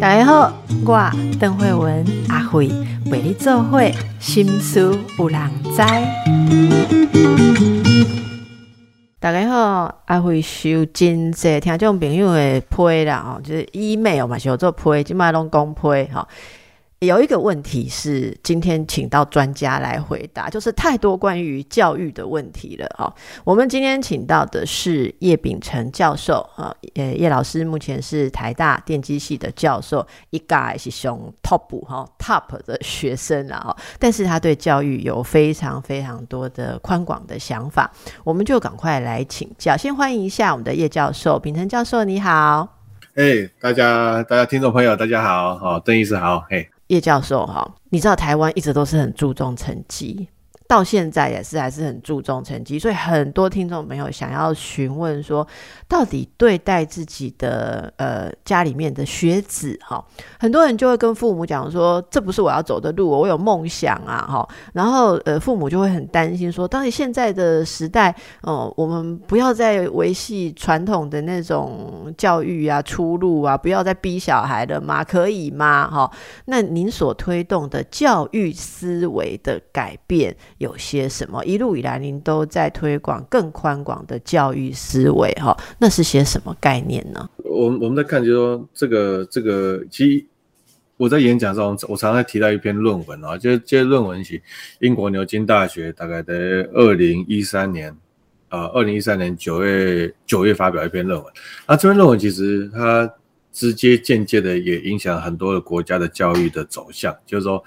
大家好，我邓慧文阿慧为你做会心思有人知。大家好，阿慧收真济听众朋友的批啦，就是 email 嘛，是做批，即摆拢讲批，吼。有一个问题是今天请到专家来回答，就是太多关于教育的问题了啊。我们今天请到的是叶秉成教授啊，呃，叶老师目前是台大电机系的教授，一概是熊 top 哈 top 的学生了哈。但是他对教育有非常非常多的宽广的想法，我们就赶快来请教。先欢迎一下我们的叶教授，秉成教授你好。哎，大家大家听众朋友大家好，好邓医师好，嘿。叶教授，哈，你知道台湾一直都是很注重成绩。到现在也是还是很注重成绩，所以很多听众朋友想要询问说，到底对待自己的呃家里面的学子哈，很多人就会跟父母讲说，这不是我要走的路，我有梦想啊哈，然后呃父母就会很担心说，到底现在的时代哦，我们不要再维系传统的那种教育啊出路啊，不要再逼小孩了吗？可以吗？哈，那您所推动的教育思维的改变。有些什么？一路以来，您都在推广更宽广的教育思维，哈，那是些什么概念呢？我我们在看，就是说这个这个，其实我在演讲中，我常常提到一篇论文啊，就是这论文是英国牛津大学大概在二零一三年，呃，二零一三年九月九月发表一篇论文。那这篇论文其实它直接间接的也影响很多的国家的教育的走向，就是说。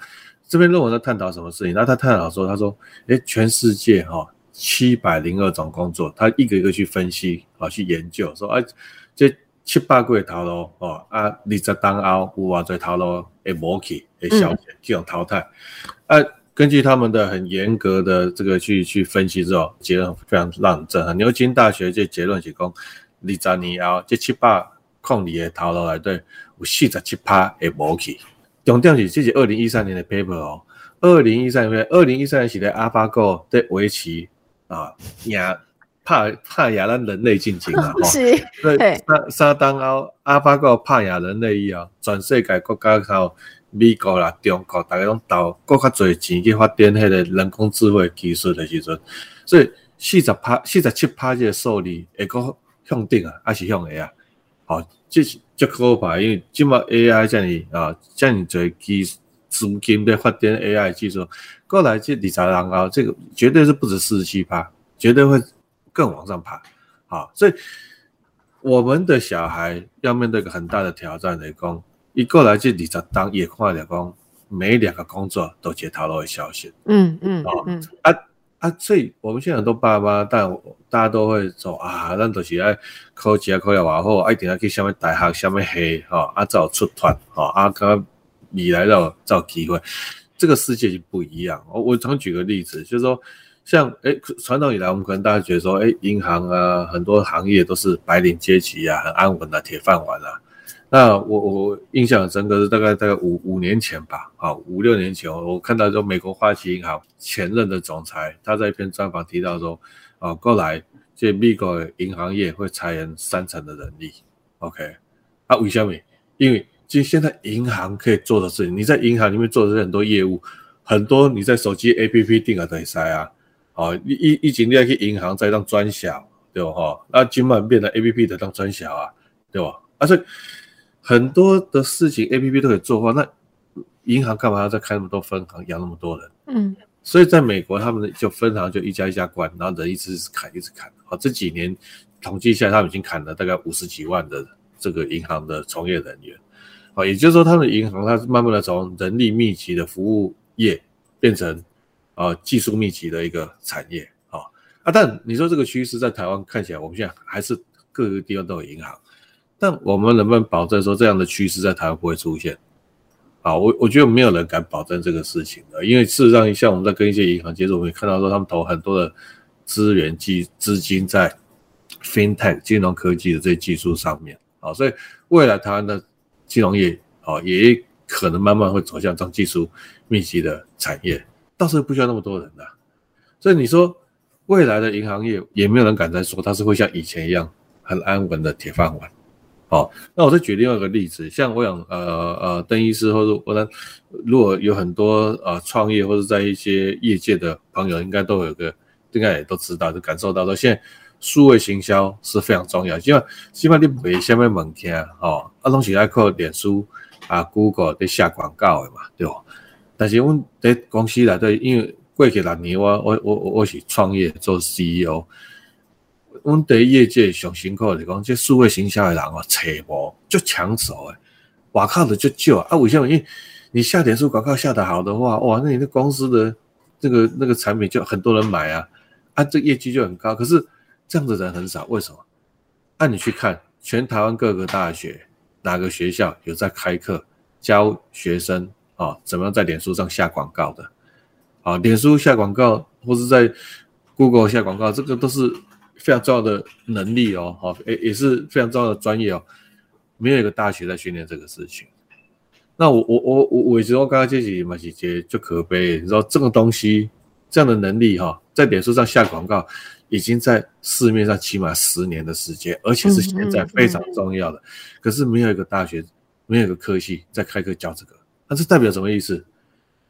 这篇论文在探讨什么事情？那他探讨说，他说，哎，全世界哈七百零二种工作，他一个一个去分析啊，去研究，说，哎，这七八个头路哦，啊，二十当后有啊这头路会无去，会消减，这种淘汰。啊，根据他们的很严格的这个去去分析之后，结论非常让人震撼。牛津大学这结论是讲，二十年后这七百空里的头路来对，有四十七趴会无去。重点是这是二零一三年的 paper 哦，二零一三年，二零一三年写的 AlphaGo 在围棋啊，赢怕怕亚咱人类进行啊，是，对，沙沙当奥 AlphaGo 怕亚人类以后，全世界国家靠美国啦、中国，大家拢投更较侪钱去发展迄个人工智慧技术的时阵，所以四十拍、四十七拍这个数字会个向顶啊，还是向下啊？好，这是。足可怕，因为即马 AI 这样啊，这样侪基资金在发展 AI 技术，过来这二十人后，这个绝对是不止四十七趴，绝对会更往上爬。好，所以我们的小孩要面对一个很大的挑战来讲，一过来这二十当也看了讲，每两个工作都接头路的消息。嗯嗯，哦啊。啊，所以我们现在很多爸妈，但大家都会说啊，咱都是爱考级啊，考了往后，一定要去什么大学、什么系，哈，啊，找出团，哈，啊，刚你来到找机会，这个世界就不一样。我我常举个例子，就是说，像哎，传统以来，我们可能大家觉得说，哎，银行啊，很多行业都是白领阶级啊，很安稳的铁饭碗啊。那我我印象很深刻是大概大概五五年前吧，啊五六年前我看到说美国花旗银行前任的总裁他在一篇专访提到说，啊过来这美国银行业会裁员三成的人力，OK，啊为什么？因为其实现在银行可以做的事情，你在银行里面做的很多业务，很多你在手机 APP 定啊都可以塞啊，哦一一一进你要去银行再当专小，对吧？哈，那今晚变成 APP 的当专小啊，对吧？啊所以。很多的事情，A P P 都可以做话，那银行干嘛要再开那么多分行，养那么多人？嗯，所以在美国，他们就分行就一家一家关，然后人一直砍，一直砍。好，这几年统计下来，他们已经砍了大概五十几万的这个银行的从业人员。好，也就是说，他们银行它是慢慢的从人力密集的服务业变成啊技术密集的一个产业。好啊，但你说这个趋势在台湾看起来，我们现在还是各个地方都有银行。但我们能不能保证说这样的趋势在台湾不会出现？啊，我我觉得没有人敢保证这个事情的，因为事实上，像我们在跟一些银行接触，我们也看到说他们投很多的资源技资金在 FinTech 金融科技的这些技术上面，啊，所以未来台湾的金融业，啊，也可能慢慢会走向这种技术密集的产业，到时候不需要那么多人的。所以你说未来的银行业，也没有人敢再说它是会像以前一样很安稳的铁饭碗。好，那我再举另外一个例子，像我想，呃呃，邓医师或者我呢，如果有很多呃创业或者在一些业界的朋友，应该都有个，应该也都知道，就感受到说，现在数位行销是非常重要，基本基本你卖什么物件，哦，啊，拢是爱靠脸书啊、Google 在下广告的嘛，对不？但是阮在公司内底，因为过去六年我我我我是创业做 CEO。阮伫业界上辛苦是讲，即数位行销的人哦，找无就抢手诶，外靠的就少啊。为什么？因为你下点数广告下得好的话，哇，那你的公司的这个那个产品就很多人买啊，啊，这业绩就很高。可是这样的人很少，为什么？按你去看，全台湾各个大学哪个学校有在开课教学生啊，怎么样在脸书上下广告的？啊，脸书下广告或是在 Google 下广告，这个都是。非常重要的能力哦，好，也也是非常重要的专业哦。没有一个大学在训练这个事情。那我我我我我觉得我刚刚这几嘛几节就可悲，你知道这个东西这样的能力哈，在脸书上下广告，已经在市面上起码十年的时间，而且是现在非常重要的。可是没有一个大学，没有一个科系在开课教这个，那这代表什么意思？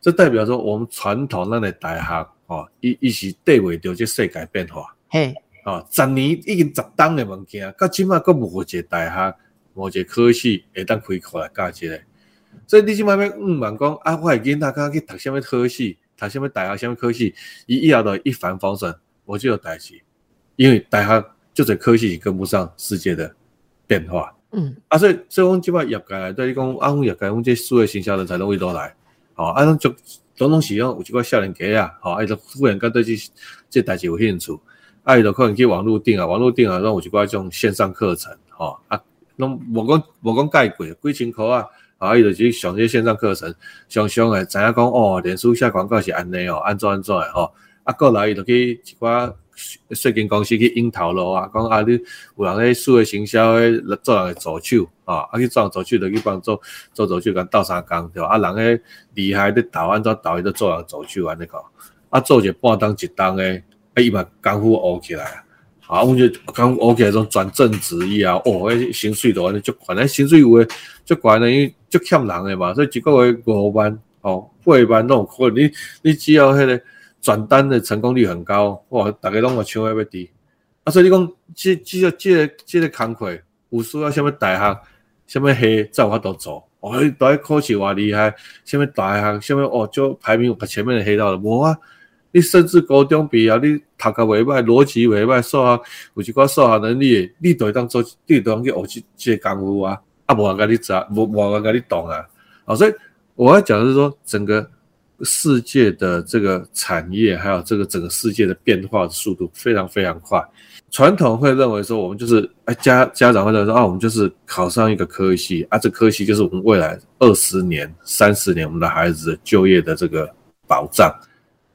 这代表说我们传统那的大学哦，一一起对位着这世界变化。嘿。哦，十年已经十档的物件，到即码阁无一个大学，无一个科系会当开课来教即个。所以你即码要毋问讲啊，我囡仔刚去读什么科系，读什么大学，什么科系，伊以后就一帆风顺，我就有代志。因为大学就是科系跟不上世界的变化。嗯，啊，所以所以阮即码业界对你讲，啊，阮业界阮这数位营销人才拢会倒来。哦，啊，拢就种种是讲有一寡少年家啊，吼，啊，就忽然间对这这代志有兴趣。爱的可能去网络订啊，网络订啊，让我就挂这种线上课程，吼啊，拢无讲无讲介贵，几千箍啊，啊，伊就去上这些线上课程，上上诶，知影讲哦，连书下广告是安尼哦，安怎安怎诶吼，啊，过来伊就去一寡税金公司去引头路啊，讲啊，你有人咧数位行销诶，做人诶助手啊，啊去做人助手就去帮做做助手，甲斗相共对吧？啊，人诶厉害咧导安怎导伊都做人助手安尼讲，啊，做者半当一当诶。伊嘛功夫学起来啊，啊，阮就功夫学起来种转正职以后，哦，迄薪水都安尼足悬，那薪水有诶足悬诶，因为足欠人诶嘛，所以一个月五万哦，八万拢有可能。你你只要迄个转单的成功率很高，哇，逐个拢个抢要滴。啊，所以你讲即即个即个即个工课有需要什么大学，什么系才有法度做？哦，大学考试偌厉害，什么大学，什么哦，就排名把前面的黑到了，无啊。你甚至高中毕业，你读个袂歹，逻辑袂歹，数学有一寡数学能力，你都会当做，你都当去学即即个功夫啊！啊，无人甲你查，无无人甲你懂啊！啊，所以我要讲的是说，整个世界的这个产业，还有这个整个世界的变化的速度非常非常快。传统会认为说，我们就是哎家家长会认为说，啊，我们就是考上一个科系啊，这科系就是我们未来二十年、三十年我们的孩子就业的这个保障。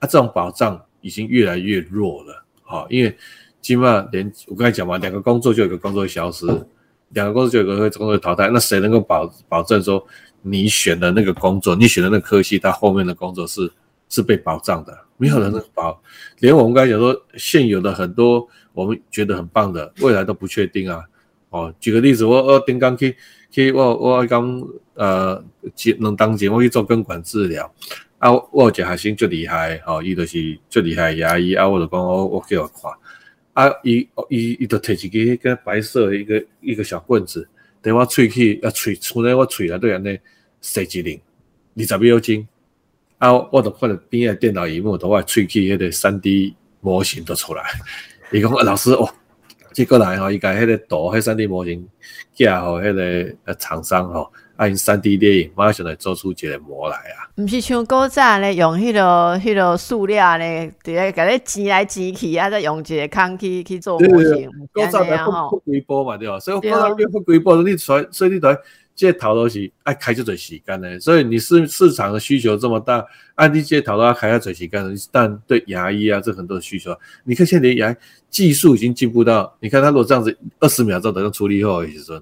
它这种保障已经越来越弱了，好，因为起码连我刚才讲嘛，两个工作就有一个工作消失，两个工作就有一个工作淘汰，那谁能够保保证说你选的那个工作，你选的那个科系，它后面的工作是是被保障的？没有人能保，连我们刚才讲说现有的很多我们觉得很棒的，未来都不确定啊。哦，举个例子，我我顶刚去去我我刚呃节能当节目去做根管治疗。啊，我有一个学生最厉害，吼，伊就是最厉害牙医，啊，我就讲我我叫我看，啊，伊伊伊就摕一个个白色的一个一个小棍子，等我喙齿啊喙杵在我喙内底安尼塞一零二十秒钟，啊，我就看着边个电脑荧幕，都我喙齿迄个三 D 模型都出来，伊讲啊老师哦，即过来吼，伊甲迄个图迄三 D 模型寄互迄个呃厂商吼。按三 D 电影，马上来做出一个模来啊！毋是像古早咧，用迄个、迄个塑料咧，伫咧甲咧挤来挤去啊，再用一个空去去做模型。古早咧不不规波嘛，对吧？所以古早咧不规波，你出来，所以你台这头都是爱开这侪时间咧。所以你市市场的需求这么大，按你这头都要开下侪时间，但对牙医啊，这很多需求。你看现在牙技术已经进步到，你看他如果这样子二十秒钟等样处理后，其实。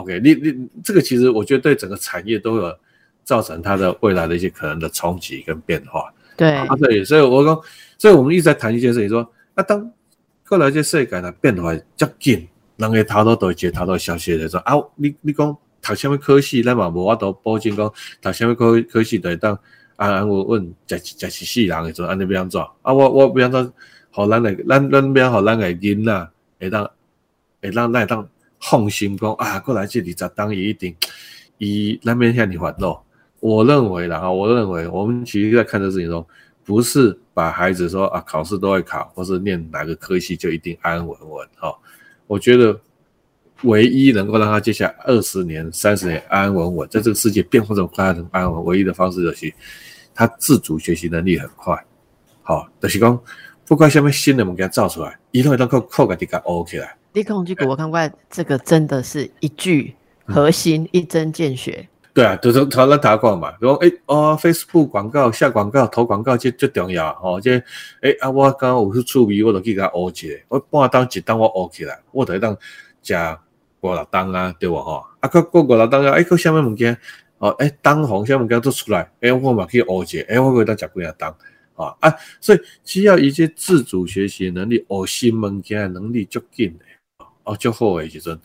OK，你你这个其实我觉得对整个产业都有造成它的未来的一些可能的冲击跟变化。对啊，对，所以我讲，所以我们一直在谈一件事情，说啊，当后来这世界呢变化较紧，人个头都都会接头都消息来说啊，你你讲读什么科系，咱嘛无法度保证讲读什么科科系会当安安稳稳食食是死人诶，阵安尼要安怎？啊，我我要安怎？互咱的，咱咱要互咱的囡仔会当会当会当放心讲啊，过来这里十当一定伊咱免遐尼烦恼。我认为啦，哈，我认为我们其实在看这事情中，不是把孩子说啊考试都会考，或是念哪个科系就一定安安稳稳哈。我觉得唯一能够让他接下来二十年、三十年安安稳稳，在这个世界变化这么快，能安稳，唯一的方式就是他自主学习能力很快。好，就是讲不管什么新的物件造出来，一定会当靠靠个底个 O 起来。立空这个我看过，这个真的是一句核心，一针见血。对啊，就是头咱打广嘛，讲诶哦，Facebook 广告下广告投广告这最重要哦，这诶啊，我刚刚有去趣味，我就去甲学一个，我半当一当我学起来，我就当食五六当啊，对无吼？啊，个过五六当啊，诶，个什么物件哦？诶，当红什么物件都出来，诶，我嘛去学一个，诶，我可以当食几啊当啊啊，所以只要一些自主学习能力、学新物件能力足紧的，哦，足好诶时阵，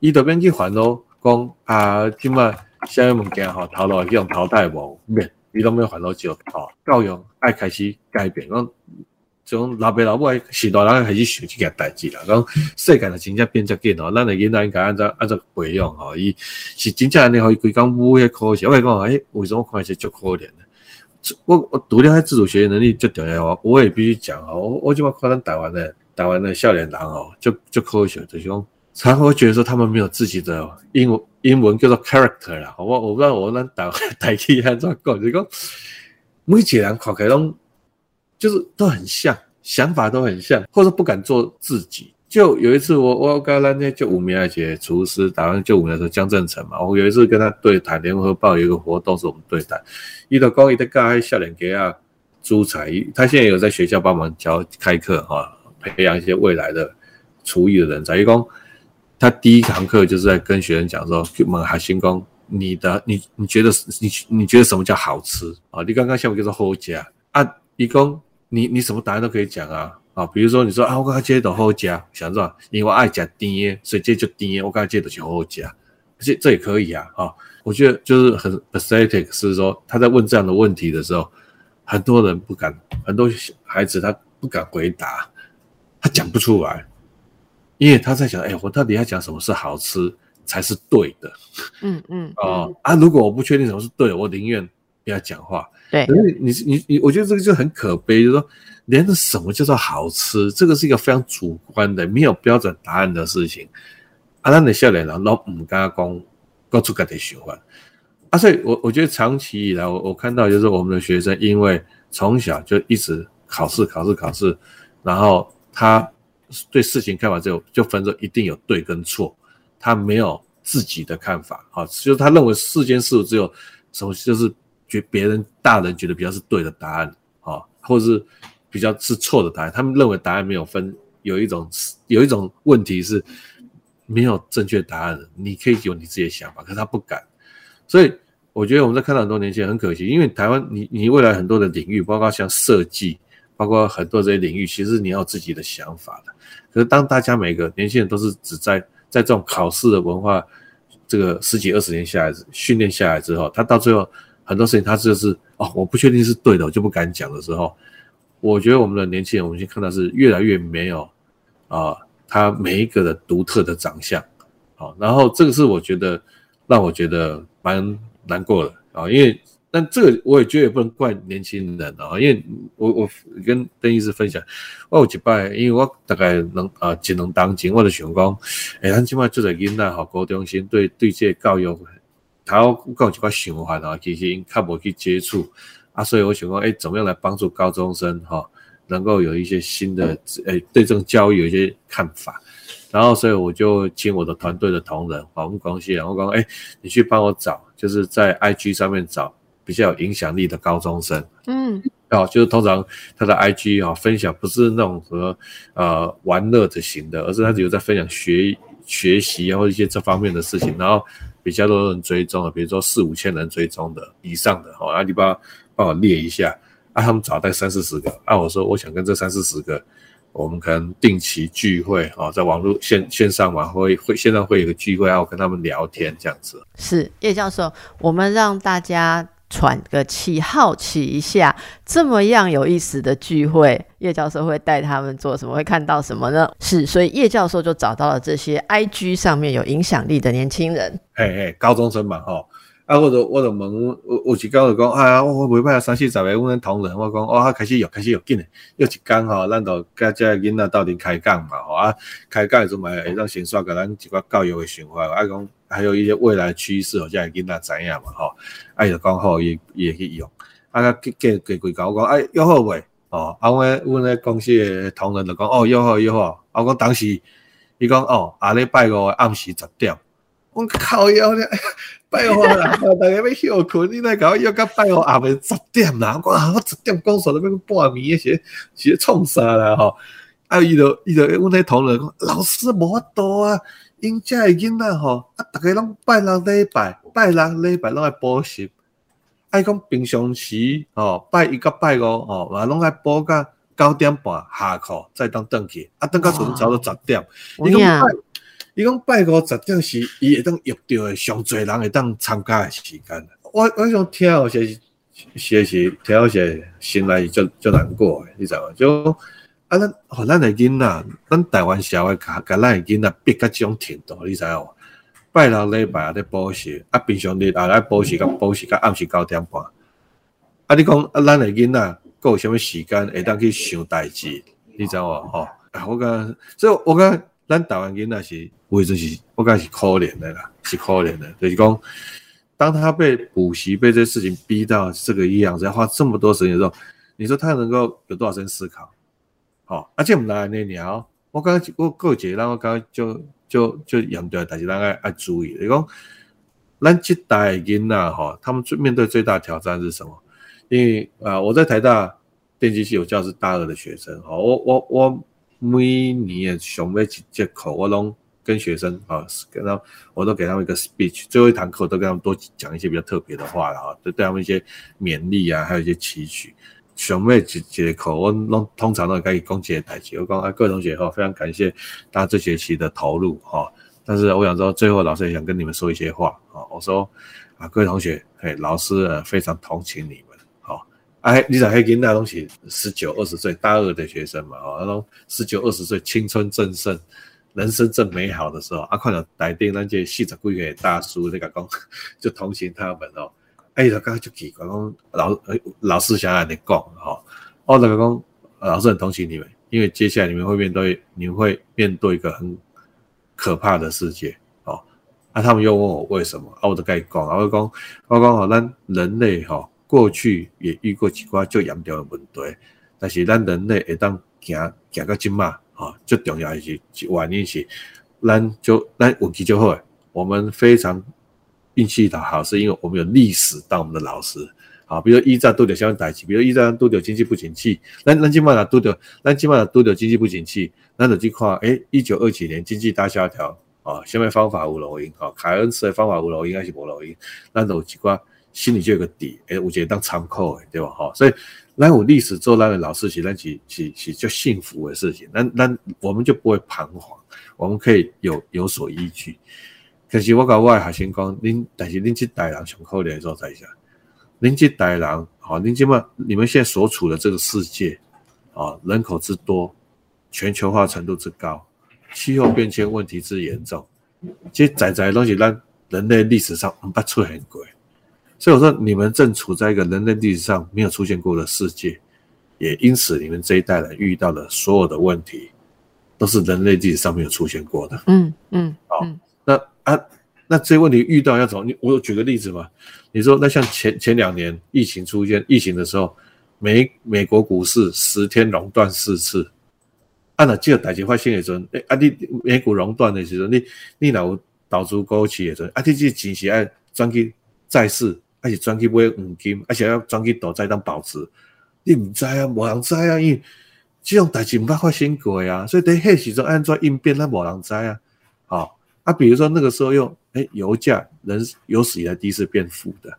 伊就免去烦恼讲啊，即摆。啥物物件吼，头路去用淘汰无免，伊拢要烦恼少吼。教育爱开始改变，讲从老爸老母时代人开始想即件代志啦。讲世界就真正变遮紧吼，咱诶囡仔应该按照按照培养吼，伊是真正安尼互伊规工母迄科学。我讲诶，为什么看起足可怜呢？我我除了迄自主学习能力足重要哦，我也必须讲哦，我我即摆看咱台湾诶台湾诶少年人哦，足足科学，就是讲。常会觉得说他们没有自己的英文，英文叫做 character 啦。我我不知道我能打代替他怎么讲，就讲每几人考开拢就是都很像，想法都很像，或者不敢做自己。就有一次我我跟那天就五名二姐厨师打完就五名的时候江正成嘛，我有一次跟他对谈，联合报有一个活动是我们对谈，一到高一的盖笑脸给啊朱彩，他现在有在学校帮忙教开课哈，培养一些未来的厨艺的人才，一共。他第一堂课就是在跟学生讲说：“问海星工，你的你你觉得你你觉得什么叫好吃啊？你刚刚下午叫做好加啊？一公，你你什么答案都可以讲啊啊！比如说你说啊，我刚刚接到后加，想是吧？因为我爱加甜，所以这就甜。我刚刚接的就后加，这这也可以啊啊！我觉得就是很 pathetic，是说他在问这样的问题的时候，很多人不敢，很多孩子他不敢回答，他讲不出来。”因为他在想，哎，我到底要讲什么是好吃才是对的？嗯嗯哦啊，如果我不确定什么是对的，我宁愿不要讲话。对，可是你你你，我觉得这个就很可悲，就是说，连什么叫做好吃，这个是一个非常主观的、没有标准答案的事情。啊，那你笑脸人都唔敢讲，讲出家己想法。啊，所以我我觉得长期以来，我我看到就是我们的学生，因为从小就一直考试考试考试，然后他。对事情看法就就分作一定有对跟错，他没有自己的看法，好，就是他认为世间事物只有什么就是觉别人大人觉得比较是对的答案，啊，或者是比较是错的答案，他们认为答案没有分，有一种有一种问题是没有正确答案的，你可以有你自己的想法，可是他不敢，所以我觉得我们在看到很多年轻人很可惜，因为台湾你你未来很多的领域，包括像设计。包括很多这些领域，其实你要有自己的想法的。可是当大家每个年轻人都是只在在这种考试的文化，这个十几二十年下来训练下来之后，他到最后很多事情他就是哦，我不确定是对的，我就不敢讲的时候，我觉得我们的年轻人，我们先看到是越来越没有啊，他每一个的独特的长相，好，然后这个是我觉得让我觉得蛮难过的啊，因为。但这个我也觉得也不能怪年轻人啊，因为我我跟邓医师分享，我有一摆，因为我大概能啊，只能当前我就想讲，哎，咱起码做在囡仔吼，高中生对对这教育，他有一寡想法啊，其实因较无去接触啊，所以我想讲，哎，怎么样来帮助高中生哈，能够有一些新的，诶，对这种教育有一些看法，然后所以我就请我的团队的同仁，我们广西人，我讲，哎，你去帮我找，就是在 IG 上面找。比较有影响力的高中生，嗯，哦，就是通常他的 IG 啊分享不是那种什么呃玩乐的型的，而是他只有在分享学学习啊或一些这方面的事情，然后比较多人追踪的，比如说四五千人追踪的以上的，哦，阿里巴巴帮我列一下，啊，他们找到三四十个，啊，我说我想跟这三四十个我们可能定期聚会啊，在网络线线上嘛，会会线上会有个聚会，要跟他们聊天这样子。是叶教授，我们让大家喘个气，好奇一下，这么样有意思的聚会，叶教授会带他们做什么？会看到什么呢？是，所以叶教授就找到了这些 IG 上面有影响力的年轻人，嘿嘿，高中生嘛，哈。啊，我就我就问，有有一工就讲，哎呀，我袂歹啊，三四十个阮同仁，我讲，哦，开始约，开始约紧诶，约一工吼，咱就甲遮囡仔斗阵开讲嘛，吼啊，开讲诶时阵嘛会当先刷甲咱一寡教育诶想法，啊讲还有一些未来趋势，吼，遮个囡仔知影嘛，吼，啊就讲好，伊伊会去用，啊，甲加加几句讲，我讲，哎，约好未？哦，啊，阮阮咧公司诶同仁就讲，哦，约好约好，啊，我当时伊讲，哦，下礼拜五暗时十点，我靠腰咧。拜五啦，大家要休困，你来搞约到拜五暗暝十点啦。我讲我十点讲说了要半暝，是是创啥啦吼？啊，伊就伊就阮迄同仁讲，老师无法度啊，因遮个囡仔吼，啊，逐个拢拜六礼拜，拜六礼拜拢爱补习。爱讲平常时吼，拜一到拜五吼，嘛拢爱补到九点半下课，再当转去，啊，等到阵走到十点。伊讲拜。伊讲拜五十点是伊会当约到诶上侪人会当参加诶时间。我我想听有些些是听有些心内就就难过诶，你知无？就啊，咱互咱诶囡仔，咱台湾社会甲甲咱诶囡仔逼甲种程度，你知无？拜六礼拜啊咧补习，啊平常日啊来补习，甲补习甲暗时九点半。啊，你讲啊，咱诶囡仔有啥物时间会当去想代志？你知无？吼，啊，我讲，所以我讲。咱台湾囡仔是，为就是，我感觉是可怜的啦，是可怜的。就是讲，当他被补习、被这事情逼到这个样子，花这么多时间的时候，你说他能够有多少时间思考？哦，而且我们来那聊，我刚刚我过节，然后刚刚就就就严重，大家大家要注意。你讲，咱这代囡仔哈，他们最面对最大挑战是什么？因为啊，我在台大电机系有教是大二的学生，哈，我我我。每年上尾一节课，我拢跟学生啊，跟他我都给他们一个 speech，最后一堂课都跟他们多讲一些比较特别的话了哈，就对他们一些勉励啊，还有一些期许。上尾一节课，我拢通常都可以讲几个台词。我讲啊，各位同学哈，非常感谢大家这学期的投入哈。但是我想说，最后老师也想跟你们说一些话啊。我说啊，各位同学，嘿，老师非常同情你们。哎，你在黑囡那东西，十九二十岁大二的学生嘛，哦，那种十九二十岁青春正盛，人生正美好的时候，啊，看到台顶那些四十几岁大叔，那个讲就同情他们哦。哎，他刚刚就奇怪，讲老老师想要你讲哈，我，那个讲老师很同情你们，因为接下来你们会面对，你们会面对一个很可怕的世界哦。啊，他们又问我为什么，啊，我都该讲，我讲，我讲好，咱人类哈。过去也遇过几寡最严重的问题，但是咱人类会当行行到今嘛，啊，最重要的是原因是，咱就咱运气就好，我们非常运气的好，是因为我们有历史当我们的老师，啊，比如一战都得相代志，比如一战都得经济不景气，咱咱今嘛啦都得，咱今嘛啦都得经济不景气，咱就去看，诶，一九二几年经济大萧条，啊，下面方法有录音，啊，凯恩斯的方法有录音还是无录音，咱就几寡。心里就有个底，哎，我觉得当参考，哎，对吧？哈，所以来我历史做那个老事情，那其其其就幸福的事情，那那我们就不会彷徨，我们可以有有所依据。可是我讲我还先讲，您但是您这代人上可怜的时候在下，您这代人，好，您起码你们现在所处的这个世界，啊，人口之多，全球化程度之高，气候变迁问题之严重，这仔仔东西让人类历史上不出很贵。所以我说，你们正处在一个人类历史上没有出现过的世界，也因此你们这一代人遇到的所有的问题，都是人类历史上没有出现过的。嗯嗯，好，那啊，那这些问题遇到要怎么？你我有举个例子嘛，你说那像前前两年疫情出现疫情的时候，美美国股市十天熔断四次，按照这个代际发生的时候，哎啊，你美股熔断的时候，你你有导出高企的时候，啊，你这钱是爱转去债市。而且转去买黄金，而且要转去躲债当保值，你唔知啊，无人知啊，因为这种代志唔捌发生过啊，所以在迄时阵按怎应变，咱无人知啊。好啊，比如说那个时候用，哎，油价人有史以来第一次变负的，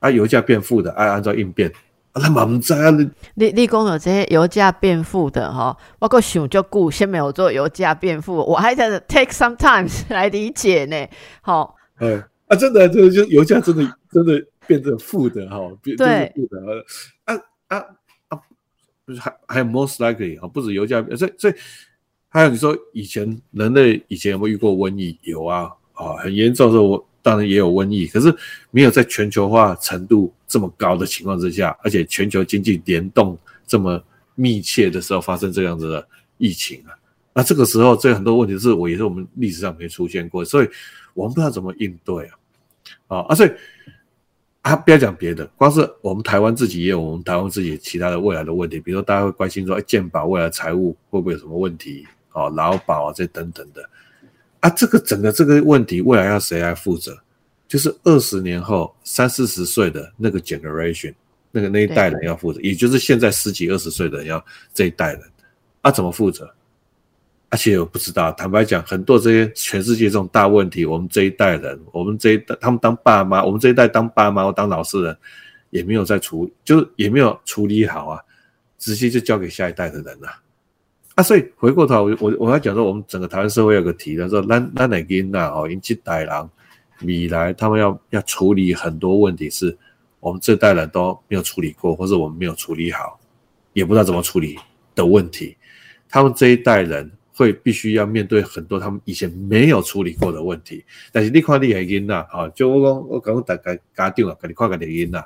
啊，油价变负的，按按照应变，咱嘛毋知啊，你。你你讲的这些油价变负的哈，我个想就顾先没有做油价变负，我还在 take some time 来理解呢。好，哎啊，真的，这个就油价真的真的变成负的哈，变成负的啊。啊啊，就是还还有 most likely 啊，不止油价，所以所以还有你说以前人类以前有没有遇过瘟疫？有啊啊，很严重的时候，我当然也有瘟疫，可是没有在全球化程度这么高的情况之下，而且全球经济联动这么密切的时候发生这样子的疫情啊。那这个时候，这很多问题是我也是我们历史上没出现过，所以我们不知道怎么应对啊。啊啊，所以啊，不要讲别的，光是我们台湾自己也有我们台湾自己其他的未来的问题，比如说大家会关心说，哎，健保未来财务会不会有什么问题？哦，劳保啊，这等等的啊，这个整个这个问题未来要谁来负责？就是二十年后三四十岁的那个 generation，那个那一代人要负责，也就是现在十几二十岁的人要这一代人啊，怎么负责？而且我不知道，坦白讲，很多这些全世界这种大问题，我们这一代人，我们这一代他们当爸妈，我们这一代当爸妈或当老师人，也没有在处，就是也没有处理好啊，直接就交给下一代的人了。啊，啊所以回过头，我我我要讲说，我们整个台湾社会有个题，他说，那那哪囡呐哦，引起代人米来他们要要处理很多问题，是我们这代人都没有处理过，或者我们没有处理好，也不知道怎么处理的问题，他们这一代人。会必须要面对很多他们以前没有处理过的问题，但是你看你系囡仔，哈，就我讲我讲大家家长啊，跟你看个囡仔，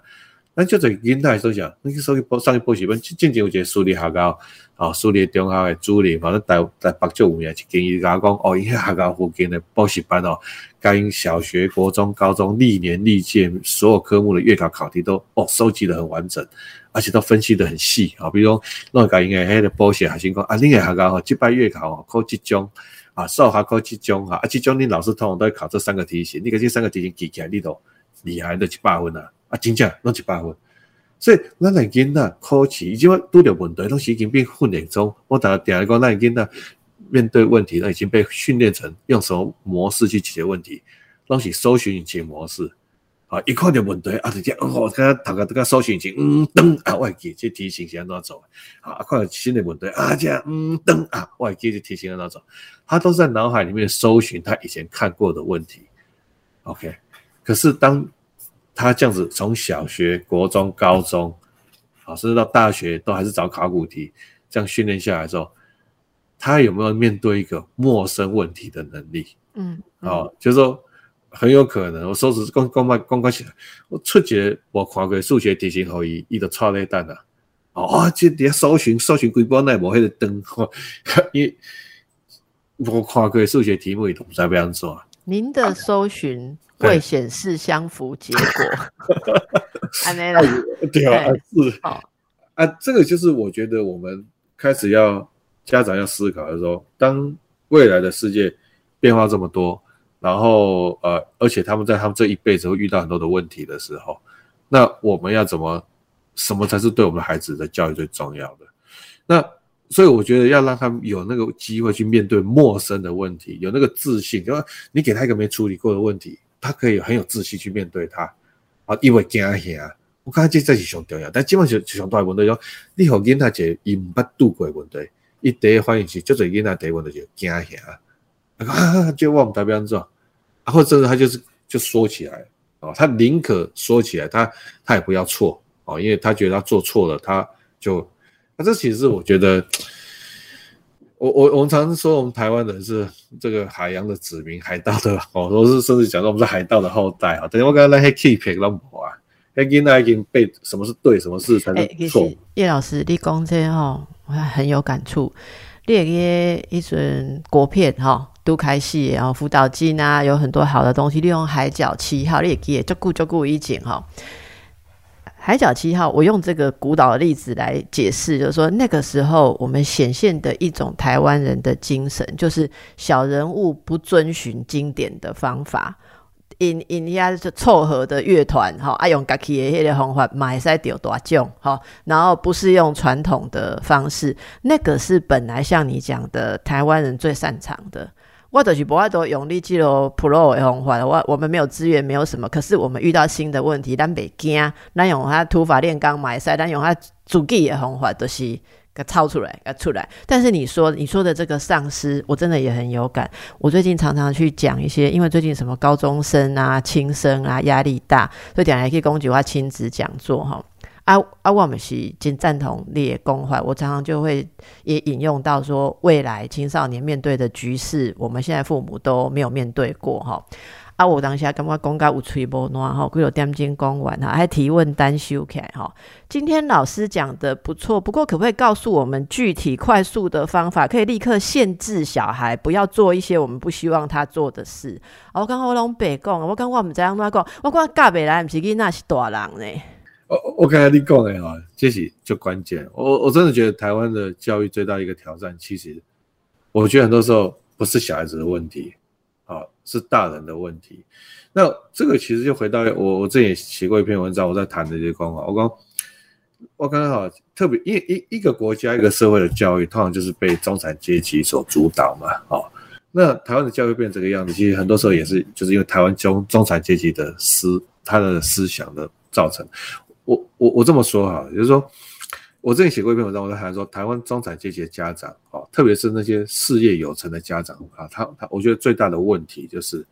咱就在囡仔所讲，你去上去补上去补习班，真正有一个私立学校，哦，私立中学的主任，反正在在北州有名，就建议家讲，哦，因学校附近的补习班哦，该因小学、国中、高中历年历届所有科目的月考考题都哦收集的很完整。而且都分析的很细啊，比如说那个应该迄个保险还是讲啊，你个学校吼，即摆月考哦考即种啊，数学考即种啊，啊即种你老师通常都会考这三个题型，你个这三个题型记起来，你都厉害的一百分啊，啊真正拢一百分。所以咱个囡仔考试，已经拄着问题，拢已经变训练中。我大家定讲，咱个囡仔面对问题，那已经被训练成用什么模式去解决问题，拢是搜寻引擎模式。啊！一看到问题，啊，直接哦，刚刚头个这个搜寻引擎，嗯，噔啊，外记这提醒是安怎走？啊，看到新的问题，啊，这样，嗯，噔啊，外记就提醒安怎走？他都在脑海里面搜寻他以前看过的问题。OK，可是当他这样子从小学、国中、高中，啊，甚至到大学都还是找考古题，这样训练下来之后，他有没有面对一个陌生问题的能力？嗯，哦，就是说。很有可能，我说是刚刚刚刚刚起来，我出节我看过数学题型后，伊伊就错了一单啦。哦，这底下搜寻搜寻规波内无迄个灯，伊我看过数学题目，伊都不知道要安怎。您的搜寻会显示相符结果。安内啦，对啊，是。啊，这个就是我觉得我们开始要家长要思考的时候，当未来的世界变化这么多。然后，呃，而且他们在他们这一辈子会遇到很多的问题的时候，那我们要怎么，什么才是对我们的孩子的教育最重要的？那所以我觉得要让他有那个机会去面对陌生的问题，有那个自信。就你给他一个没处理过的问题，他可以很有自信去面对他。啊，因为惊吓，我感觉这才是上重要。但基本上上大问题就，你和囡仔一个伊毋捌度过问题，伊第一反应是，就做囡仔第一问题就惊吓。啊，就我们代表安怎，然后甚至他就是就说起来哦，他宁可说起来，他他也不要错哦，因为他觉得他做错了，他就那这其实我觉得，我我我们常说我们台湾人是这个海洋的子民，海盗的哦，都是甚至讲说我们是海盗的后代啊。等于我刚刚那些 keep 那无啊，那囡仔已经被什么是对，什么事才是错。叶老师，你讲这吼，我很有感触。你个一阵国片哈。都开戏，然后辅导金啊，有很多好的东西。利用海角七号，你也可以就顾就顾一景哈。海角七号，我用这个古岛的例子来解释，就是说那个时候我们显现的一种台湾人的精神，就是小人物不遵循经典的方法。引引下就凑合的乐团哈，啊用家己的迄个方法买使丢大奖哈，然后不是用传统的方式，那个是本来像你讲的台湾人最擅长的。我就是不爱多用力记录 Pro 的方法，我我们没有资源，没有什么，可是我们遇到新的问题，咱别惊，咱用它土法炼钢买赛，咱用它自己的方法，都是给抄出来，给出来。但是你说你说的这个丧尸，我真的也很有感。我最近常常去讲一些，因为最近什么高中生啊、轻生啊，压力大，所以点来可以攻击我亲子讲座哈。啊啊，我们是真赞同列公坏，我常常就会也引用到说，未来青少年面对的局势，我们现在父母都没有面对过哈。啊，我当下感觉公告有吹波暖哈，规有点钟讲完哈，还提问单修起来哈。今天老师讲的不错，不过可不可以告诉我们具体快速的方法，可以立刻限制小孩不要做一些我们不希望他做的事？我刚刚我拢白讲，我刚刚我唔知样怎讲，我讲嫁未来唔是囡仔是大人呢。我我刚才你讲的哈，这是就关键。我我真的觉得台湾的教育最大一个挑战，其实我觉得很多时候不是小孩子的问题，啊，是大人的问题。那这个其实就回到我我之前写过一篇文章，我在谈的这些方法。我刚我刚刚好特别一一一个国家一个社会的教育，通常就是被中产阶级所主导嘛，哦。那台湾的教育变成这个样子，其实很多时候也是就是因为台湾中中产阶级的思他的思想的造成。我我我这么说哈，就是说，我之前写过一篇文章，我在谈说，台湾中产阶级的家长啊，特别是那些事业有成的家长啊，他他，我觉得最大的问题就是，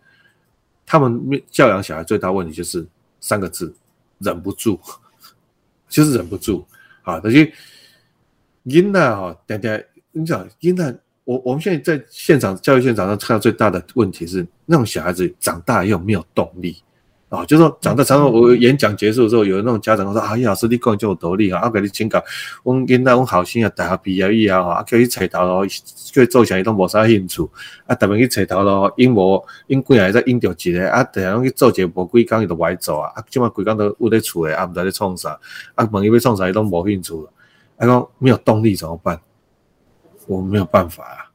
他们教养小孩最大问题就是三个字，忍不住，就是忍不住啊。等于英娜哈，等等，你讲英娜，我我们现在在现场教育现场上看到最大的问题是，那种小孩子长大又没有动力。啊，就说讲到，常常我演讲结束的时候，有那种家长说：“啊，叶老师，你讲就有道理啊！啊，给你请教，我囡仔我好心啊，大学毕业以后啊，叫伊找头路，叫伊做啥伊都无啥兴趣，啊，特别去找头路，因无因几下在因着一个，啊，等下去做一个无几工伊就歪做啊，啊，即满规工都有在厝诶，啊，毋知咧创啥，啊，问伊要创啥伊都无兴趣，啊，讲没有动力怎么办？我没有办法啊。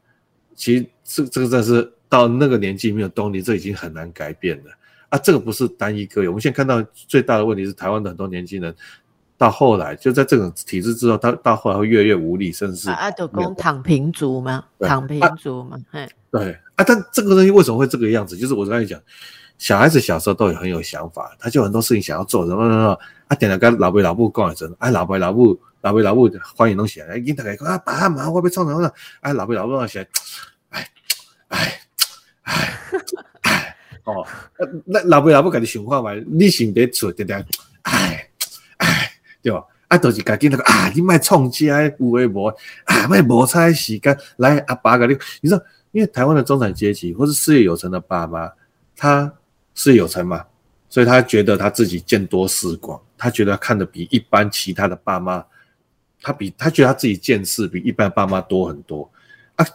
其实这这个真是到那个年纪没有动力，这已经很难改变了。啊，这个不是单一个有，我们现在看到最大的问题是台湾的很多年轻人，到后来就在这种体制之后，他到后来会越来越无力，甚至是啊，就讲躺平族吗？躺平族嘛，哎，对啊，但这个东西为什么会这个样子？就是我刚才讲，小孩子小时候都有很有想法，他就很多事情想要做，什么什么啊，点了跟老辈老母讲一声，哎，老辈老母老辈老母欢迎东西，哎，因大家讲啊，爸妈我要创什么呢？哎，老辈老母那些，哎，哎，哎。哦，那老爸老母家己想看嘛，你先别出，对不对？哎哎，对吧？啊，都是家己那个啊，你卖创家有诶无啊，卖无差时间来阿爸个你，你说，因为台湾的中产阶级或是事业有成的爸妈，他事业有成嘛，所以他觉得他自己见多识广，他觉得看的比一般其他的爸妈，他比他觉得他自己见识比一般爸妈多很多。啊，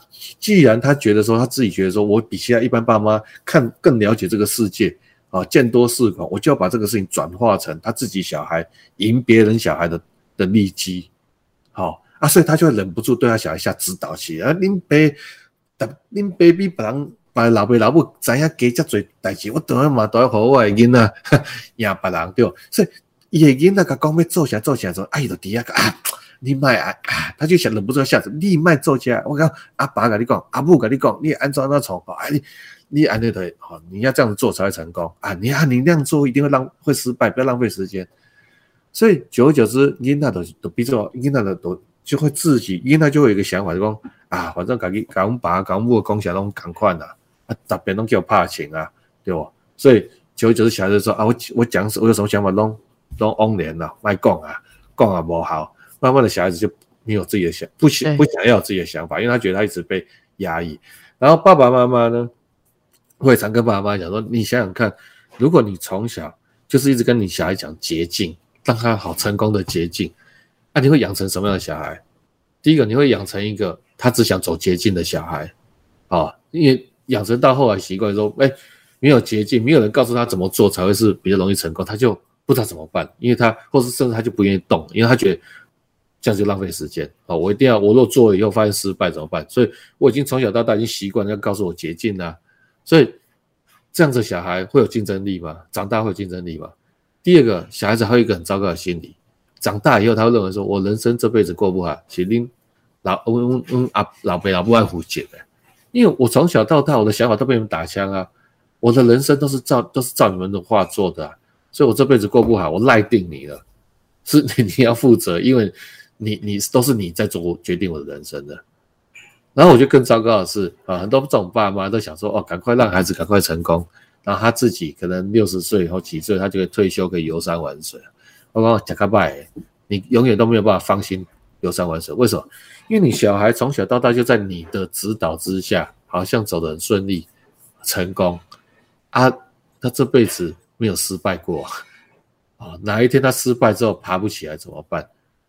既然他觉得说他自己觉得说我比其他一般爸妈看更了解这个世界啊，见多识广，我就要把这个事情转化成他自己小孩赢别人小孩的的利基，好啊，所以他就会忍不住对他小孩下指导棋啊，恁爸，但恁爸比别人把老爸老母知影加遮多代志，我当然嘛都要好我的囡仔 赢别人对，所以伊个囡仔甲讲要做啥做啥做，哎，就底下个啊。你卖啊啊！他就想忍不住要下子，你卖做家。我讲阿爸跟你讲，阿母跟你讲，你按照那从哎，你你按那对好，你要这样做才会成功啊！你看你那样做一定会浪会失败，不要浪费时间。所以久而久之，因那都都比较因那的都就会自己因那就会有一个想法，就讲啊，反正家己讲爸讲母讲起来拢赶快啦，啊，特别拢叫怕钱啊，对不？所以久而久之小孩子说啊，我我讲我有什么想法拢拢往年了，卖讲啊，讲啊不好。慢慢的小孩子就没有自己的想不想不想要自己的想法，因为他觉得他一直被压抑。然后爸爸妈妈呢，会常跟爸爸妈妈讲说：“你想想看，如果你从小就是一直跟你小孩讲捷径，让他好成功的捷径，那你会养成什么样的小孩？第一个，你会养成一个他只想走捷径的小孩啊，因为养成到后来习惯说，哎，没有捷径，没有人告诉他怎么做才会是比较容易成功，他就不知道怎么办，因为他或是甚至他就不愿意动，因为他觉得。”这样就浪费时间啊！我一定要，我若做了以后发现失败怎么办？所以我已经从小到大已经习惯要告诉我捷径啦。所以这样子小孩会有竞争力吗？长大会有竞争力吗？第二个，小孩子还有一个很糟糕的心理，长大以后他会认为说，我人生这辈子过不好，肯定老嗯嗯啊老辈老不爱胡解的，因为我从小到大我的想法都被你们打枪啊，我的人生都是照都是照你们的话做的，所以我这辈子过不好，我赖定你了，是你 你要负责，因为你你都是你在做决定我的人生的。然后我觉得更糟糕的是啊，很多这种爸妈都想说哦，赶快让孩子赶快成功，然后他自己可能六十岁以后几岁，他就可以退休，可以游山玩水。我讲个拜，你永远都没有办法放心游山玩水。为什么？因为你小孩从小到大就在你的指导之下，好像走得很顺利、成功啊，他这辈子没有失败过啊。哪一天他失败之后爬不起来怎么办？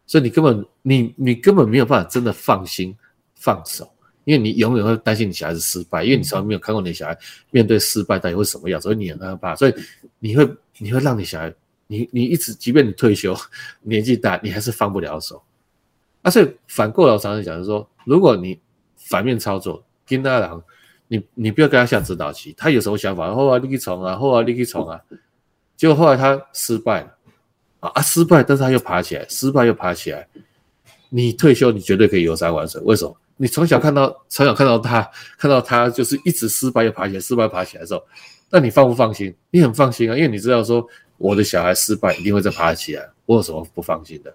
所以你根本你你根本没有办法真的放心放手。因为你永远会担心你小孩子失败，因为你从来没有看过你小孩面对失败到底会什么样，所以你很害怕，所以你会你会让你小孩，你你一直，即便你退休年纪大，你还是放不了手。啊，所以反过来我常常讲，就是说，如果你反面操作，跟他讲，你你不要跟他下指导棋，他有什么想法，后来立去闯啊，后来立去闯啊，结果后来他失败了，啊啊失败，但是他又爬起来，失败又爬起来，你退休你绝对可以游山玩水，为什么？你从小看到，从小看到他，看到他就是一直失败又爬起来，失败爬起来的时候，那你放不放心？你很放心啊，因为你知道说我的小孩失败一定会再爬起来，我有什么不放心的？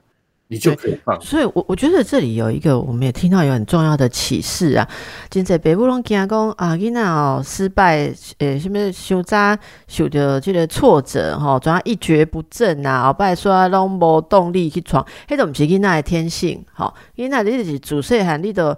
你就可以放。所以，我我觉得这里有一个，我们也听到有很重要的启示啊。现在北部拢讲讲啊，囡仔哦失败，诶，什么受渣受着这个挫折吼，总要一蹶不振啊，后摆说拢无动力去闯，迄种不是囡仔的天性，好，囡仔你是自细汉你都。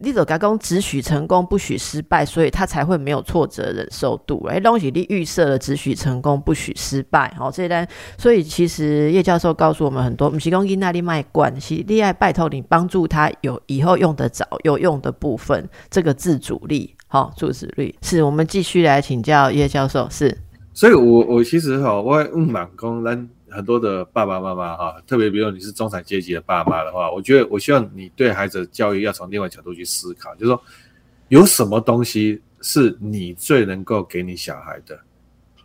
你都讲讲只许成功不许失败，所以他才会没有挫折忍受度。哎，东西你预设了只许成功不许失败，好，这单。所以其实叶教授告诉我们很多，不是讲因那里卖关系，恋爱拜托你帮助他有以后用得着有用的部分，这个自主力，好，自主力。是我们继续来请教叶教授，是。所以我我其实哈，我嗯满工咱。很多的爸爸妈妈哈，特别比如你是中产阶级的爸妈的话，我觉得我希望你对孩子的教育要从另外角度去思考，就是说有什么东西是你最能够给你小孩的，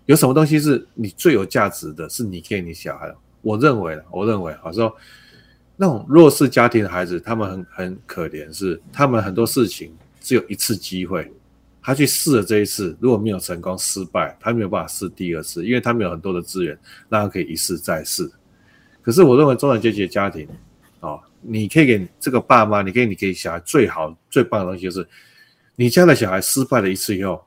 有什么东西是你最有价值的，是你给你小孩。我认为，我认为，好说那种弱势家庭的孩子，他们很很可怜，是他们很多事情只有一次机会。他去试了这一次，如果没有成功，失败，他没有办法试第二次，因为他没有很多的资源，让他可以一试再试。可是我认为中产阶级的家庭，哦，你可以给这个爸妈，你可以你给小孩最好最棒的东西，就是你家的小孩失败了一次以后，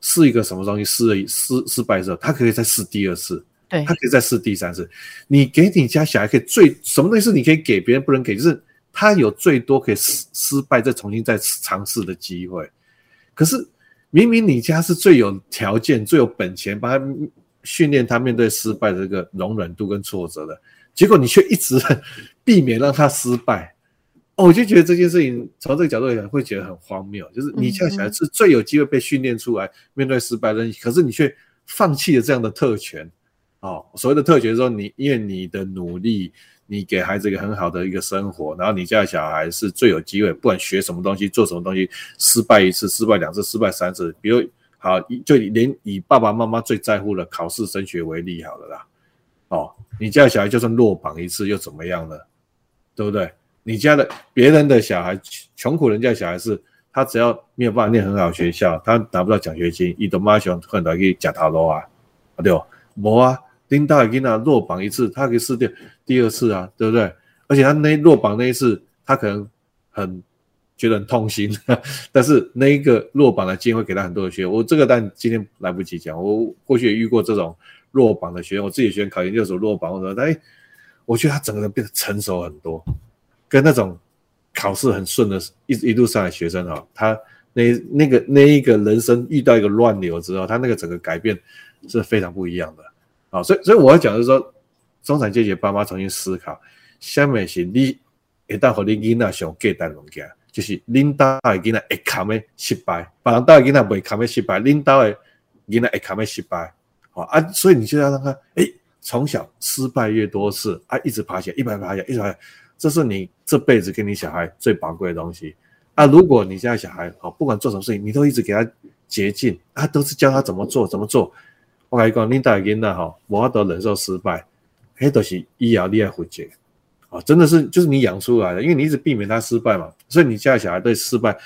试一个什么东西，试了失失败之后，他可以再试第二次，对，他可以再试第三次。你给你家小孩可以最什么东西是你可以给别人不能给，就是他有最多可以失失败再重新再尝试的机会。可是。明明你家是最有条件、最有本钱，帮他训练他面对失败的这个容忍度跟挫折的，结果你却一直避免让他失败。哦，我就觉得这件事情从这个角度来讲，会觉得很荒谬。就是你家小孩是最有机会被训练出来面对失败的，可是你却放弃了这样的特权。哦，所谓的特权说，你因为你的努力。你给孩子一个很好的一个生活，然后你家的小孩是最有机会，不管学什么东西、做什么东西，失败一次、失败两次、失败三次，比如好，就连以爸爸妈妈最在乎的考试升学为例好了啦。哦，你家的小孩就算落榜一次又怎么样呢？对不对？你家的别人的小孩，穷苦人家的小孩是，他只要没有办法念很好学校，他拿不到奖学金，伊都妈喜欢很多去假塔罗啊，对不？无啊。丁大给他落榜一次，他可以试掉第二次啊，对不对？而且他那落榜那一次，他可能很觉得很痛心，但是那一个落榜的机会给他很多的学员我这个但今天来不及讲，我过去也遇过这种落榜的学员，我自己学员考研究所落榜，我说哎，我觉得他整个人变得成熟很多，跟那种考试很顺的一一路上来学生啊，他那那个那一个人生遇到一个乱流之后，他那个整个改变是非常不一样的。好，所以所以我要讲的是说，中产阶级爸妈重新思考，下面是你一旦和你囡仔上给单物件，就是领导的囡仔会扛的失败，别人导的囡仔未扛的失败，领导的囡仔会扛的失败。好啊，所以你就要让他，哎，从小失败越多次，啊，一直爬起来，一直爬起来，一直爬，这是你这辈子给你小孩最宝贵的东西。啊，如果你家小孩，好，不管做什么事情，你都一直给他捷径，啊，都是教他怎么做，怎么做。我跟你讲，你大囡仔哈，无法度忍受失败，迄都是以后你要负责啊！真的是，就是你养出来的，因为你一直避免他失败嘛，所以你家小孩对失败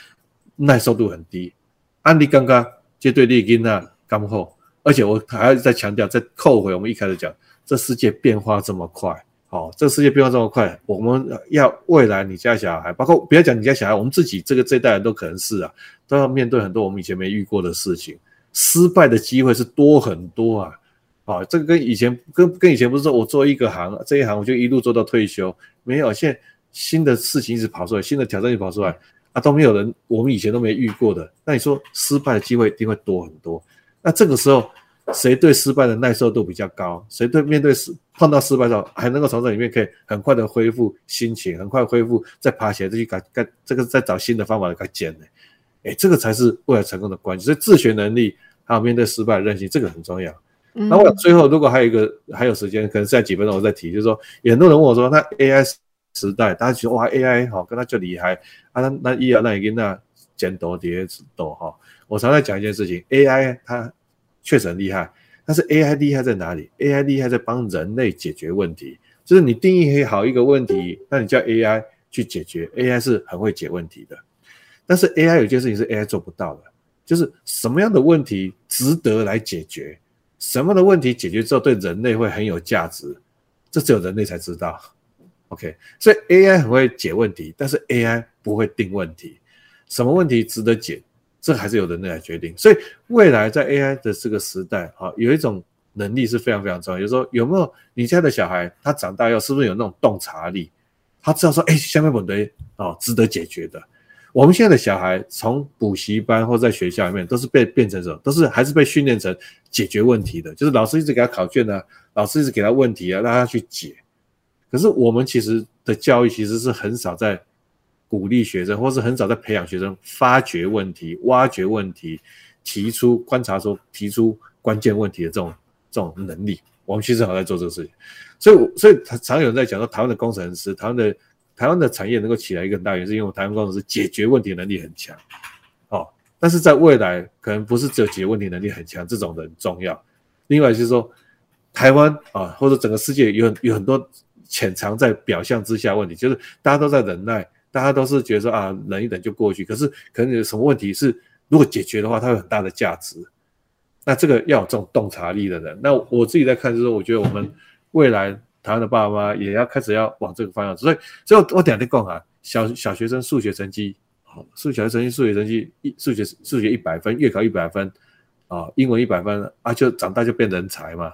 耐受度很低安利刚刚就对丽金娜刚好，而且我还要再强调，再扣回我们一开始讲，这世界变化这么快，哦，这世界变化这么快，我们要未来你家小孩，包括不要讲你家小孩，我们自己这个这一代人都可能是啊，都要面对很多我们以前没遇过的事情，失败的机会是多很多啊，啊，这个跟以前跟跟以前不是说我做一个行，这一行我就一路做到退休，没有，现在新的事情一直跑出来，新的挑战就跑出来。啊，都没有人，我们以前都没遇过的。那你说失败的机会一定会多很多。那这个时候，谁对失败的耐受度比较高？谁对面对失碰到失败的时候，还能够从这里面可以很快的恢复心情，很快恢复再爬起来，再去改改这个再找新的方法来改减呢？哎，这个才是未来成功的关键。所以自学能力还有面对失败的韧性，这个很重要。那我最后如果还有一个还有时间，可能剩下几分钟我再提，就是说，很多人问我说，那 AI。时代，大家觉得哇，AI 好，跟他就厉害啊，那那一啊，那已经那剪多叠多哈。我常在讲一件事情，AI 它确实很厉害，但是 AI 厉害在哪里？AI 厉害在帮人类解决问题，就是你定义好一个问题，那你叫 AI 去解决，AI 是很会解问题的。但是 AI 有件事情是 AI 做不到的，就是什么样的问题值得来解决，什么样的问题解决之后对人类会很有价值，这只有人类才知道。OK，所以 AI 很会解问题，但是 AI 不会定问题。什么问题值得解，这还是由人类来决定。所以未来在 AI 的这个时代，啊，有一种能力是非常非常重要。就是说，有没有你家的小孩，他长大要是不是有那种洞察力？他知道说，哎，下面问题哦，值得解决的。我们现在的小孩从补习班或在学校里面，都是被变成什么？都是还是被训练成解决问题的。就是老师一直给他考卷啊，老师一直给他问题啊，让他去解。可是我们其实的教育其实是很少在鼓励学生，或是很少在培养学生发掘问题、挖掘问题、提出观察说提出关键问题的这种这种能力。我们其实好在做这个事情，所以所以常有人在讲说，台湾的工程师、台湾的台湾的产业能够起来一个很大原因，是因为台湾工程师解决问题能力很强。哦，但是在未来可能不是只有解决问题能力很强这种人重要，另外就是说台湾啊，或者整个世界有有很多。潜藏在表象之下问题，就是大家都在忍耐，大家都是觉得啊，忍一忍就过去。可是可能有什么问题是，如果解决的话，它有很大的价值。那这个要有这种洞察力的人。那我自己在看，就是我觉得我们未来台湾的爸爸妈也要开始要往这个方向。所以，所以我等下再讲啊，小小学生数学成绩好，数学成绩数学成绩一数学数学一百分，月考一百分啊，英文一百分啊，就长大就变人才嘛。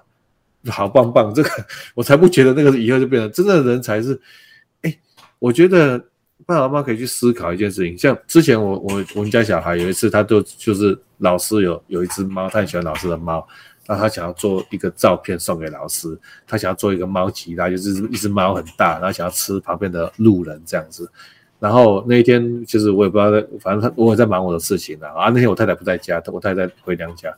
好棒棒，这个我才不觉得那个以后就变成真正的人才是。哎，我觉得爸爸妈妈可以去思考一件事情，像之前我我我们家小孩有一次，他就就是老师有有一只猫，他很喜欢老师的猫，那他想要做一个照片送给老师，他想要做一个猫吉他，就是一只猫很大，然后想要吃旁边的路人这样子。然后那一天就是我也不知道，反正他我也在忙我的事情了啊。那天我太太不在家，我太太回娘家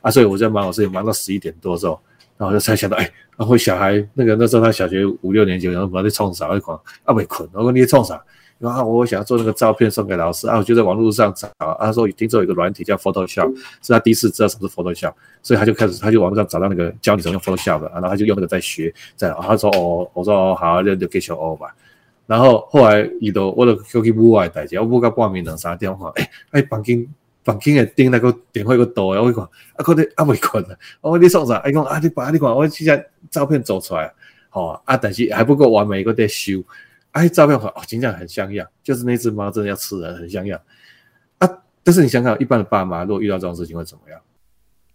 啊，所以我在忙我事情，忙到十一点多的时候。然后就才想到，哎，然后小孩那个那时候他小学五六年级，然后把那冲啥一狂啊没困，我说你冲啥？然后我想要做那个照片送给老师啊，我就在网络上找，他说听说有个软体叫 Photoshop，是他第一次知道什么是 Photoshop，所以他就开始他就网络上找到那个教你怎么用 Photoshop 的，然后他就用那个在学，在他说哦，我说哦好，就就给小欧吧。然后后来伊都我都 QQ 不外代志，我不敢报名两三电话，哎哎，房间。房间的顶那个电话个多诶，我讲啊，可能啊未困啊，我你送啥？伊讲啊，你把你看，我即张照片做出来，吼啊，但是还不够完美，个在修。啊，照片哦，形象很像样，就是那只猫真的要吃人，很像样啊。但是你想想，一般的爸妈如果遇到这种事情会怎么样？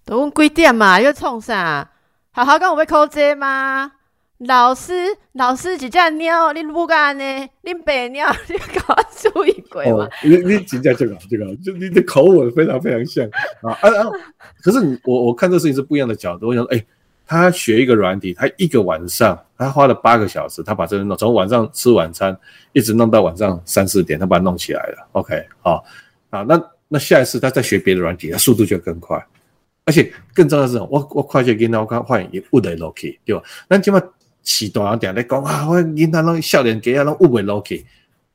都问几点嘛？要创啥？好好跟我被扣这吗？老师，老师一只鸟，你不干呢？你白鸟，你搞注意过吗？你你真正这个这个，就你的口吻非常非常像啊啊啊！可是你我我看这事情是不一样的角度。我想，哎，他学一个软体，他一个晚上，他花了八个小时，他把这个弄从晚上吃晚餐一直弄到晚上三四点，他把它弄起来了。OK，好啊，那那下一次他再学别的软体，他速度就更快，而且更重要的是，我我快捷给他我看换也不得 OK，对吧？那起码。起大点在讲啊，我银行拢少年家啊，拢误会落去，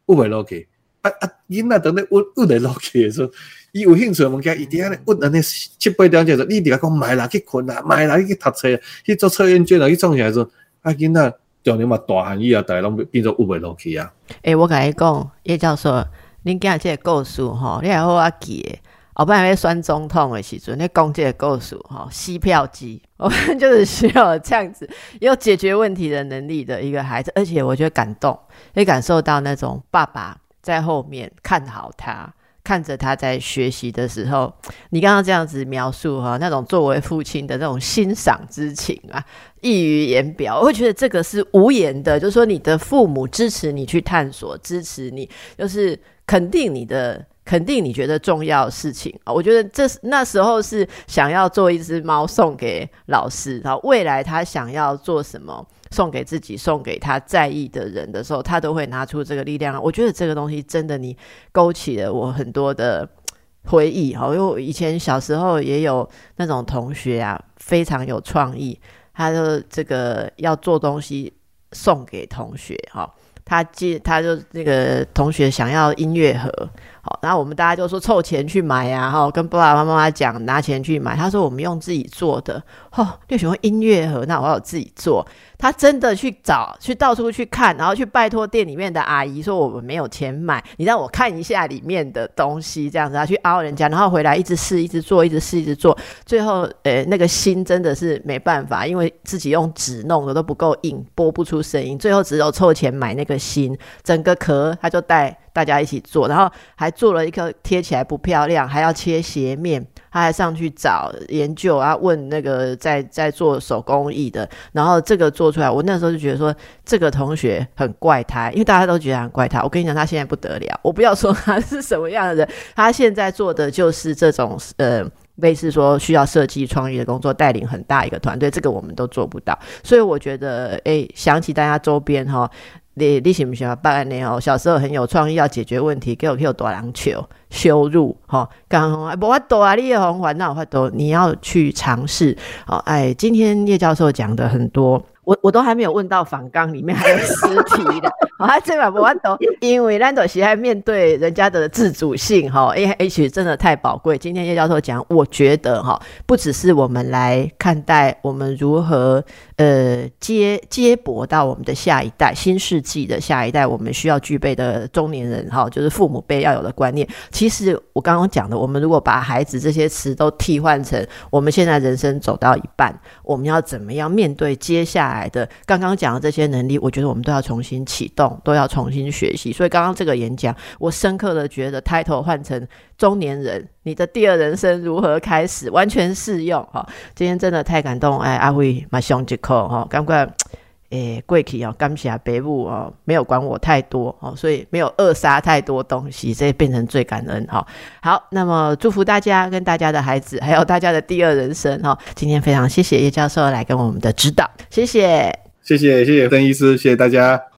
误会落去。啊啊，银行等咧误误会落去的时候，伊有兴趣物件，伊伫遐咧误安尼七八点钟，你伫遐讲买啦去困啦，买啦去读册，去做测验卷啦，去创起来说，啊囡仔中年嘛大汉以后，大家拢变做误会落去啊。诶，我甲你讲，叶教授，恁今日即个故事吼，你还好啊记诶。后不然会酸中痛的时阵，那公这个构数哈，吸票机，我们就是需要这样子有解决问题的能力的一个孩子，而且我觉得感动，会感受到那种爸爸在后面看好他。看着他在学习的时候，你刚刚这样子描述哈，那种作为父亲的那种欣赏之情啊，溢于言表。我会觉得这个是无言的，就是说你的父母支持你去探索，支持你，就是肯定你的。肯定你觉得重要的事情啊，我觉得这那时候是想要做一只猫送给老师，然后未来他想要做什么送给自己、送给他在意的人的时候，他都会拿出这个力量。我觉得这个东西真的，你勾起了我很多的回忆哈，因为我以前小时候也有那种同学啊，非常有创意，他就这个要做东西送给同学哈。他接，他就那个同学想要音乐盒，然后我们大家就说凑钱去买呀，哈，跟爸爸妈妈讲拿钱去买。他说我们用自己做的，哦，就喜欢音乐盒，那我要自己做。他真的去找，去到处去看，然后去拜托店里面的阿姨说我们没有钱买，你让我看一下里面的东西，这样子他去凹人家，然后回来一直试，一直做，一直试，一直做，最后呃那个心真的是没办法，因为自己用纸弄的都不够硬，播不出声音，最后只有凑钱买那个心，整个壳他就带大家一起做，然后还做了一个贴起来不漂亮，还要切斜面。他还上去找研究啊，问那个在在做手工艺的，然后这个做出来，我那时候就觉得说这个同学很怪胎，因为大家都觉得很怪他。我跟你讲，他现在不得了，我不要说他是什么样的人，他现在做的就是这种呃类似说需要设计创意的工作，带领很大一个团队，这个我们都做不到。所以我觉得，哎，想起大家周边哈。你你喜不喜欢办案呢？哦，小时候很有创意，要解决问题，给我给我多篮球羞辱哈，刚无法多啊！你也红环那法多，你要去尝试哦。哎，今天叶教授讲的很多。我我都还没有问到仿缸里面还有 尸体的，啊，这把不完都，因为兰朵西还面对人家的自主性哈，A H 真的太宝贵。今天叶教授讲，我觉得哈，不只是我们来看待我们如何呃接接驳到我们的下一代，新世纪的下一代，我们需要具备的中年人哈，就是父母辈要有的观念。其实我刚刚讲的，我们如果把孩子这些词都替换成我们现在人生走到一半，我们要怎么样面对接下来？来的刚刚讲的这些能力，我觉得我们都要重新启动，都要重新学习。所以刚刚这个演讲，我深刻的觉得，title 换成中年人，你的第二人生如何开始，完全适用哈。今天真的太感动，哎，阿辉马上即刻哈，赶快诶，贵气哦，甘霞北部哦，没有管我太多哦，所以没有扼杀太多东西，这变成最感恩哈。好，那么祝福大家跟大家的孩子，还有大家的第二人生哈。今天非常谢谢叶教授来跟我们的指导，谢谢，谢谢谢谢邓医师，谢谢大家。